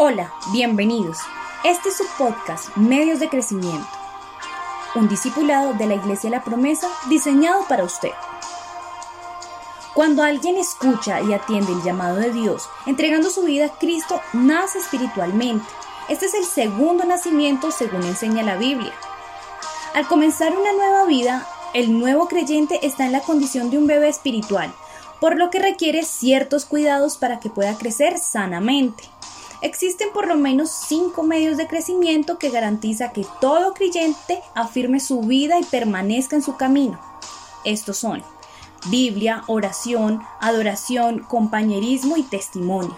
Hola, bienvenidos. Este es su podcast Medios de Crecimiento, un discipulado de la Iglesia La Promesa diseñado para usted. Cuando alguien escucha y atiende el llamado de Dios, entregando su vida a Cristo, nace espiritualmente. Este es el segundo nacimiento según enseña la Biblia. Al comenzar una nueva vida, el nuevo creyente está en la condición de un bebé espiritual, por lo que requiere ciertos cuidados para que pueda crecer sanamente. Existen por lo menos cinco medios de crecimiento que garantiza que todo creyente afirme su vida y permanezca en su camino. Estos son Biblia, oración, adoración, compañerismo y testimonio.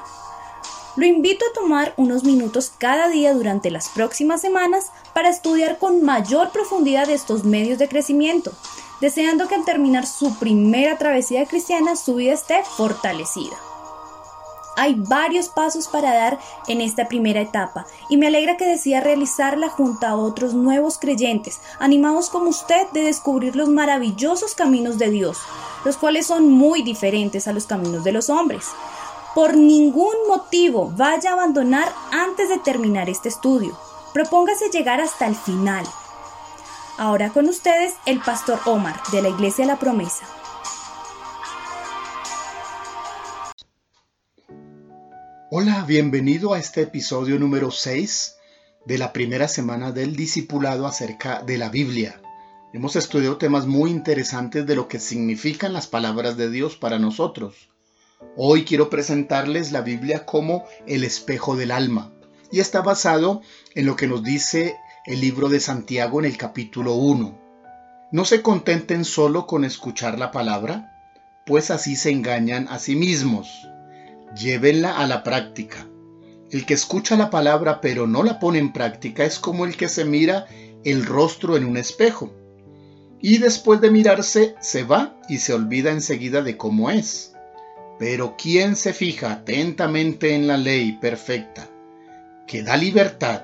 Lo invito a tomar unos minutos cada día durante las próximas semanas para estudiar con mayor profundidad estos medios de crecimiento, deseando que al terminar su primera travesía cristiana su vida esté fortalecida. Hay varios pasos para dar en esta primera etapa y me alegra que decida realizarla junto a otros nuevos creyentes, animados como usted de descubrir los maravillosos caminos de Dios, los cuales son muy diferentes a los caminos de los hombres. Por ningún motivo vaya a abandonar antes de terminar este estudio. Propóngase llegar hasta el final. Ahora con ustedes el pastor Omar de la Iglesia La Promesa. Hola, bienvenido a este episodio número 6 de la primera semana del discipulado acerca de la Biblia. Hemos estudiado temas muy interesantes de lo que significan las palabras de Dios para nosotros. Hoy quiero presentarles la Biblia como el espejo del alma y está basado en lo que nos dice el libro de Santiago en el capítulo 1. No se contenten solo con escuchar la palabra, pues así se engañan a sí mismos llévenla a la práctica. El que escucha la palabra pero no la pone en práctica es como el que se mira el rostro en un espejo. Y después de mirarse se va y se olvida enseguida de cómo es. Pero quien se fija atentamente en la ley perfecta, que da libertad,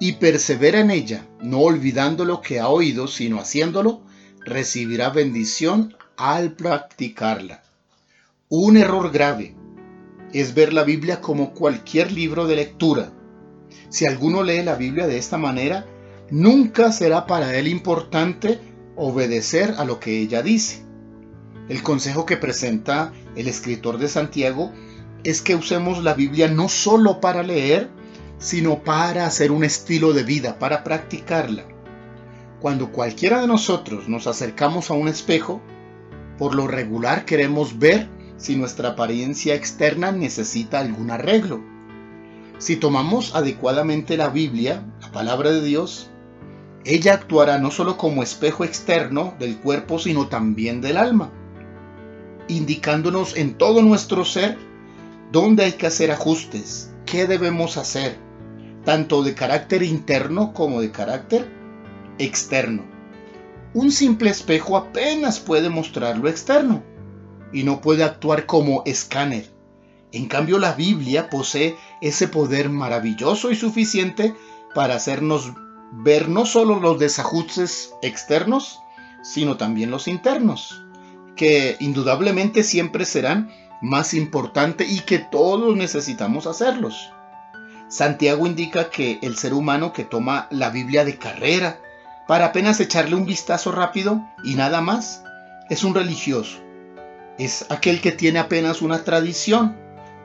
y persevera en ella, no olvidando lo que ha oído, sino haciéndolo, recibirá bendición al practicarla. Un error grave es ver la Biblia como cualquier libro de lectura. Si alguno lee la Biblia de esta manera, nunca será para él importante obedecer a lo que ella dice. El consejo que presenta el escritor de Santiago es que usemos la Biblia no solo para leer, sino para hacer un estilo de vida, para practicarla. Cuando cualquiera de nosotros nos acercamos a un espejo, por lo regular queremos ver si nuestra apariencia externa necesita algún arreglo. Si tomamos adecuadamente la Biblia, la palabra de Dios, ella actuará no solo como espejo externo del cuerpo, sino también del alma, indicándonos en todo nuestro ser dónde hay que hacer ajustes, qué debemos hacer, tanto de carácter interno como de carácter externo. Un simple espejo apenas puede mostrar lo externo, y no puede actuar como escáner. En cambio, la Biblia posee ese poder maravilloso y suficiente para hacernos ver no solo los desajustes externos, sino también los internos, que indudablemente siempre serán más importantes y que todos necesitamos hacerlos. Santiago indica que el ser humano que toma la Biblia de carrera para apenas echarle un vistazo rápido y nada más, es un religioso, es aquel que tiene apenas una tradición,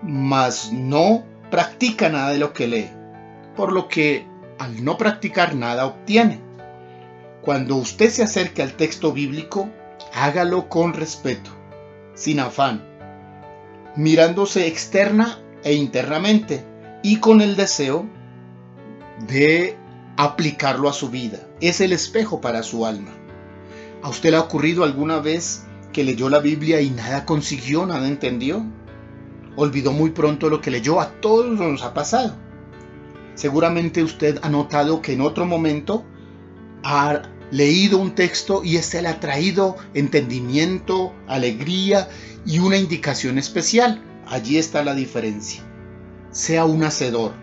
mas no practica nada de lo que lee, por lo que al no practicar nada obtiene. Cuando usted se acerque al texto bíblico, hágalo con respeto, sin afán, mirándose externa e internamente y con el deseo de aplicarlo a su vida. Es el espejo para su alma. ¿A usted le ha ocurrido alguna vez que leyó la Biblia y nada consiguió, nada entendió. Olvidó muy pronto lo que leyó, a todos nos ha pasado. Seguramente usted ha notado que en otro momento ha leído un texto y este le ha traído entendimiento, alegría y una indicación especial. Allí está la diferencia. Sea un hacedor.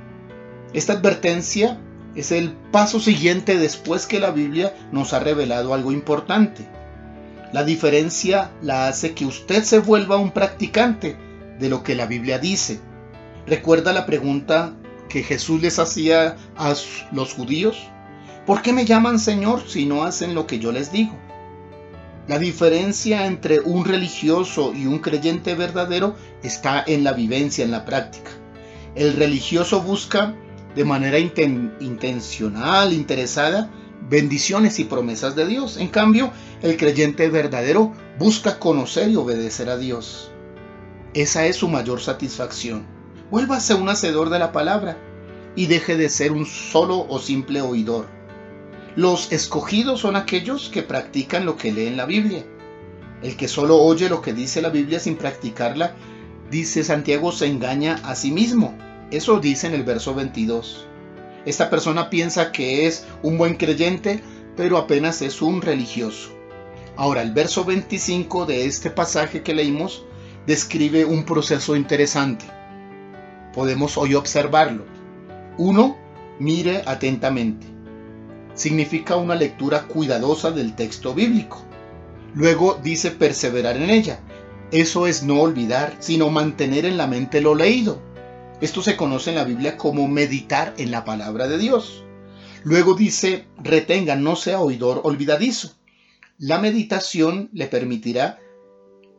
Esta advertencia es el paso siguiente después que la Biblia nos ha revelado algo importante. La diferencia la hace que usted se vuelva un practicante de lo que la Biblia dice. Recuerda la pregunta que Jesús les hacía a los judíos? ¿Por qué me llaman Señor si no hacen lo que yo les digo? La diferencia entre un religioso y un creyente verdadero está en la vivencia, en la práctica. El religioso busca de manera intencional, interesada, bendiciones y promesas de Dios. En cambio, el creyente verdadero busca conocer y obedecer a Dios. Esa es su mayor satisfacción. Vuélvase un hacedor de la palabra y deje de ser un solo o simple oidor. Los escogidos son aquellos que practican lo que leen la Biblia. El que solo oye lo que dice la Biblia sin practicarla, dice Santiago, se engaña a sí mismo. Eso dice en el verso 22. Esta persona piensa que es un buen creyente, pero apenas es un religioso. Ahora, el verso 25 de este pasaje que leímos describe un proceso interesante. Podemos hoy observarlo. Uno, mire atentamente significa una lectura cuidadosa del texto bíblico. Luego dice perseverar en ella. Eso es no olvidar, sino mantener en la mente lo leído. Esto se conoce en la Biblia como meditar en la palabra de Dios. Luego dice retenga, no sea oidor olvidadizo. La meditación le permitirá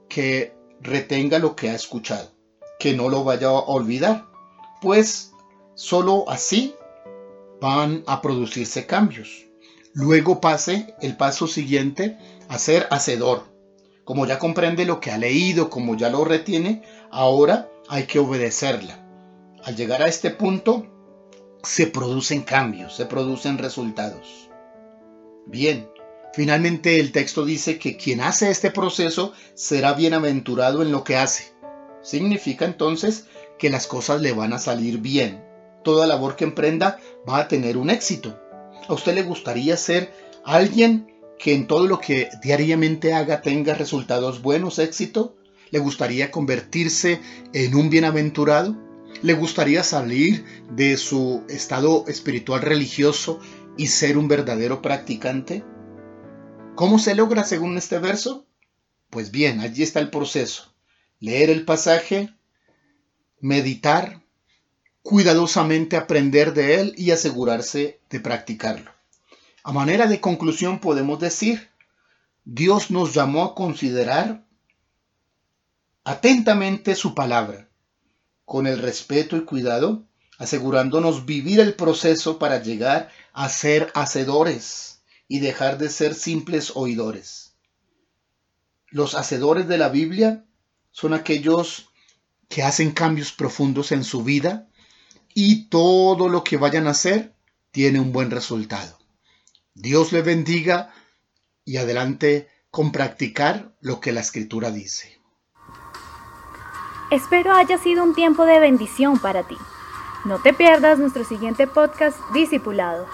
que retenga lo que ha escuchado, que no lo vaya a olvidar, pues solo así van a producirse cambios. Luego pase el paso siguiente a ser hacedor. Como ya comprende lo que ha leído, como ya lo retiene, ahora hay que obedecerla. Al llegar a este punto, se producen cambios, se producen resultados. Bien, finalmente el texto dice que quien hace este proceso será bienaventurado en lo que hace. Significa entonces que las cosas le van a salir bien, toda labor que emprenda va a tener un éxito. ¿A usted le gustaría ser alguien que en todo lo que diariamente haga tenga resultados buenos, éxito? ¿Le gustaría convertirse en un bienaventurado? ¿Le gustaría salir de su estado espiritual religioso y ser un verdadero practicante? ¿Cómo se logra según este verso? Pues bien, allí está el proceso. Leer el pasaje, meditar, cuidadosamente aprender de él y asegurarse de practicarlo. A manera de conclusión podemos decir, Dios nos llamó a considerar atentamente su palabra, con el respeto y cuidado, asegurándonos vivir el proceso para llegar a ser hacedores y dejar de ser simples oidores. Los hacedores de la Biblia son aquellos que hacen cambios profundos en su vida y todo lo que vayan a hacer tiene un buen resultado. Dios le bendiga y adelante con practicar lo que la escritura dice. Espero haya sido un tiempo de bendición para ti. No te pierdas nuestro siguiente podcast Discipulado.